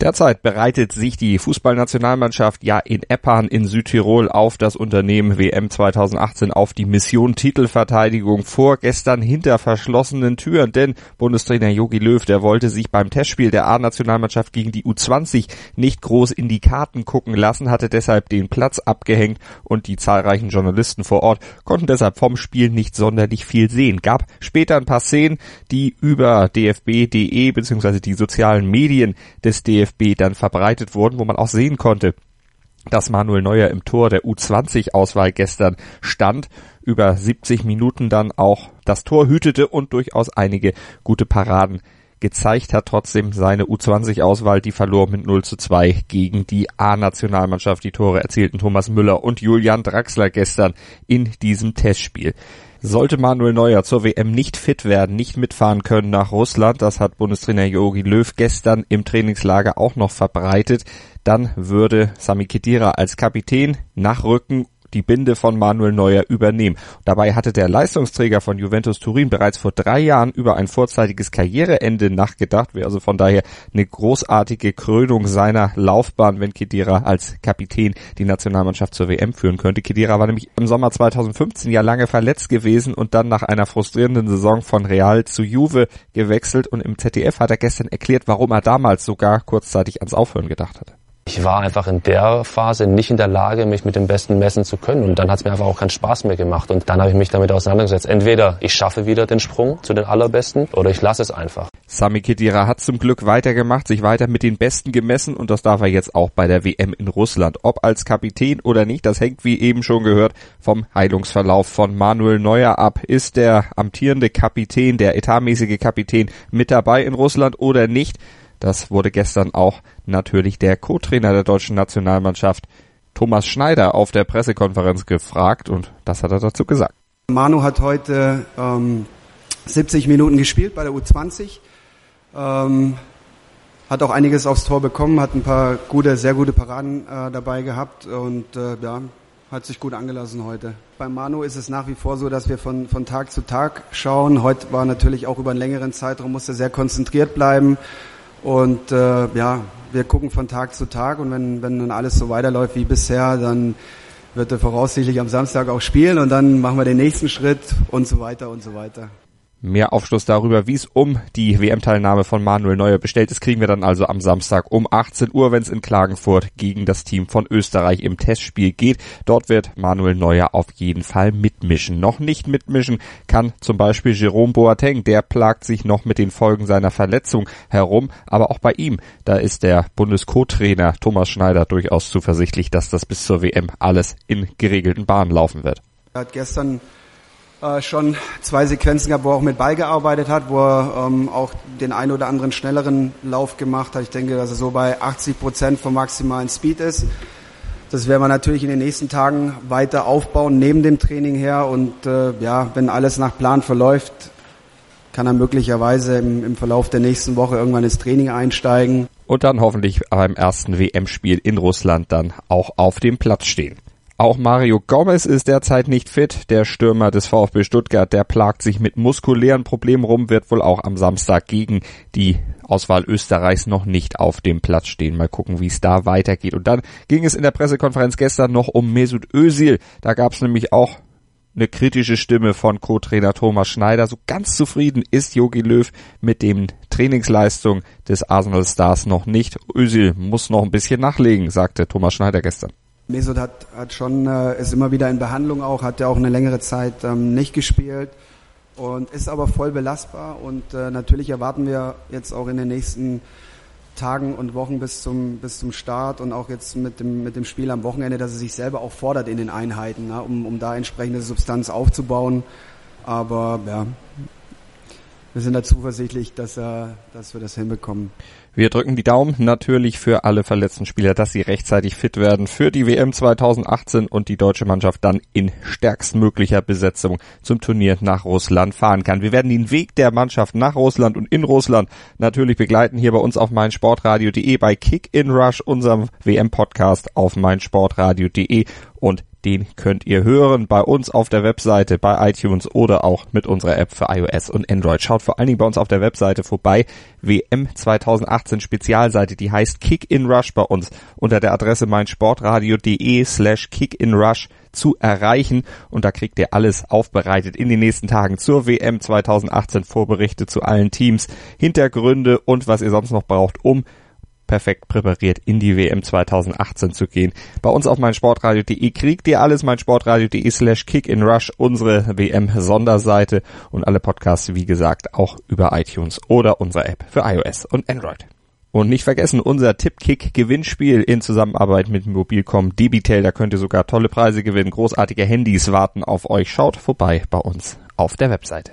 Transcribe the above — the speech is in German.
Derzeit bereitet sich die Fußballnationalmannschaft ja in Eppan in Südtirol auf das Unternehmen WM 2018 auf die Mission Titelverteidigung vor. Gestern hinter verschlossenen Türen, denn Bundestrainer Jogi Löw, der wollte sich beim Testspiel der A-Nationalmannschaft gegen die U20 nicht groß in die Karten gucken lassen, hatte deshalb den Platz abgehängt und die zahlreichen Journalisten vor Ort konnten deshalb vom Spiel nicht sonderlich viel sehen. Gab später ein paar Szenen, die über dfb.de bzw. die sozialen Medien des DFB DFB dann verbreitet wurden, wo man auch sehen konnte, dass Manuel Neuer im Tor der U20-Auswahl gestern stand, über 70 Minuten dann auch das Tor hütete und durchaus einige gute Paraden gezeigt hat. Trotzdem seine U20-Auswahl, die verlor mit 0 zu 2 gegen die A-Nationalmannschaft. Die Tore erzielten Thomas Müller und Julian Draxler gestern in diesem Testspiel. Sollte Manuel Neuer zur WM nicht fit werden, nicht mitfahren können nach Russland, das hat Bundestrainer Jogi Löw gestern im Trainingslager auch noch verbreitet, dann würde Sami Khedira als Kapitän nachrücken die Binde von Manuel Neuer übernehmen. Dabei hatte der Leistungsträger von Juventus Turin bereits vor drei Jahren über ein vorzeitiges Karriereende nachgedacht. Wäre also von daher eine großartige Krönung seiner Laufbahn, wenn Kedira als Kapitän die Nationalmannschaft zur WM führen könnte. Kedira war nämlich im Sommer 2015 ja lange verletzt gewesen und dann nach einer frustrierenden Saison von Real zu Juve gewechselt und im ZDF hat er gestern erklärt, warum er damals sogar kurzzeitig ans Aufhören gedacht hatte. Ich war einfach in der Phase nicht in der Lage, mich mit dem Besten messen zu können. Und dann hat es mir einfach auch keinen Spaß mehr gemacht. Und dann habe ich mich damit auseinandergesetzt. Entweder ich schaffe wieder den Sprung zu den Allerbesten oder ich lasse es einfach. Sami Khedira hat zum Glück weitergemacht, sich weiter mit den Besten gemessen und das darf er jetzt auch bei der WM in Russland. Ob als Kapitän oder nicht, das hängt wie eben schon gehört vom Heilungsverlauf von Manuel Neuer ab. Ist der amtierende Kapitän, der etatmäßige Kapitän mit dabei in Russland oder nicht? Das wurde gestern auch natürlich der Co-Trainer der deutschen Nationalmannschaft Thomas Schneider auf der Pressekonferenz gefragt und das hat er dazu gesagt. Manu hat heute ähm, 70 Minuten gespielt bei der U20, ähm, hat auch einiges aufs Tor bekommen, hat ein paar gute, sehr gute Paraden äh, dabei gehabt und äh, ja, hat sich gut angelassen heute. Bei Manu ist es nach wie vor so, dass wir von, von Tag zu Tag schauen. Heute war natürlich auch über einen längeren Zeitraum, musste sehr konzentriert bleiben. Und äh, ja, wir gucken von Tag zu Tag und wenn, wenn dann alles so weiterläuft wie bisher, dann wird er voraussichtlich am Samstag auch spielen und dann machen wir den nächsten Schritt und so weiter und so weiter. Mehr Aufschluss darüber, wie es um die WM-Teilnahme von Manuel Neuer bestellt ist, kriegen wir dann also am Samstag um 18 Uhr, wenn es in Klagenfurt gegen das Team von Österreich im Testspiel geht. Dort wird Manuel Neuer auf jeden Fall mitmischen. Noch nicht mitmischen kann zum Beispiel Jerome Boateng. Der plagt sich noch mit den Folgen seiner Verletzung herum. Aber auch bei ihm, da ist der Bundes-Co-Trainer Thomas Schneider durchaus zuversichtlich, dass das bis zur WM alles in geregelten Bahnen laufen wird. Er hat gestern äh, schon zwei Sequenzen gehabt, wo er auch mit Ball gearbeitet hat, wo er ähm, auch den einen oder anderen schnelleren Lauf gemacht hat. Ich denke, dass er so bei 80 Prozent vom maximalen Speed ist. Das werden wir natürlich in den nächsten Tagen weiter aufbauen, neben dem Training her. Und äh, ja, wenn alles nach Plan verläuft, kann er möglicherweise im, im Verlauf der nächsten Woche irgendwann ins Training einsteigen. Und dann hoffentlich beim ersten WM-Spiel in Russland dann auch auf dem Platz stehen. Auch Mario Gomez ist derzeit nicht fit. Der Stürmer des VfB Stuttgart, der plagt sich mit muskulären Problemen rum, wird wohl auch am Samstag gegen die Auswahl Österreichs noch nicht auf dem Platz stehen. Mal gucken, wie es da weitergeht. Und dann ging es in der Pressekonferenz gestern noch um Mesut Özil. Da gab es nämlich auch eine kritische Stimme von Co-Trainer Thomas Schneider. So ganz zufrieden ist Jogi Löw mit dem Trainingsleistung des Arsenal Stars noch nicht. Özil muss noch ein bisschen nachlegen, sagte Thomas Schneider gestern. Mesut hat, hat schon, äh, ist immer wieder in Behandlung auch, hat ja auch eine längere Zeit ähm, nicht gespielt und ist aber voll belastbar und äh, natürlich erwarten wir jetzt auch in den nächsten Tagen und Wochen bis zum, bis zum Start und auch jetzt mit dem, mit dem Spiel am Wochenende, dass er sich selber auch fordert in den Einheiten, na, um, um da entsprechende Substanz aufzubauen. Aber ja, wir sind da zuversichtlich, dass, äh, dass wir das hinbekommen. Wir drücken die Daumen natürlich für alle verletzten Spieler, dass sie rechtzeitig fit werden für die WM 2018 und die deutsche Mannschaft dann in stärkstmöglicher Besetzung zum Turnier nach Russland fahren kann. Wir werden den Weg der Mannschaft nach Russland und in Russland natürlich begleiten hier bei uns auf meinsportradio.de bei Kick in Rush, unserem WM-Podcast auf meinsportradio.de und den könnt ihr hören bei uns auf der Webseite, bei iTunes oder auch mit unserer App für iOS und Android. Schaut vor allen Dingen bei uns auf der Webseite vorbei. WM 2018 Spezialseite, die heißt Kick in Rush bei uns unter der Adresse meinsportradio.de slash Kick in Rush zu erreichen und da kriegt ihr alles aufbereitet in den nächsten Tagen zur WM 2018 Vorberichte zu allen Teams, Hintergründe und was ihr sonst noch braucht, um perfekt präpariert in die WM 2018 zu gehen. Bei uns auf meinsportradio.de kriegt ihr alles, meinsportradio.de slash kick in rush, unsere WM-Sonderseite und alle Podcasts, wie gesagt, auch über iTunes oder unsere App für iOS und Android. Und nicht vergessen, unser Tippkick-Gewinnspiel in Zusammenarbeit mit Mobilcom Debitel. Da könnt ihr sogar tolle Preise gewinnen. Großartige Handys warten auf euch. Schaut vorbei bei uns auf der Webseite.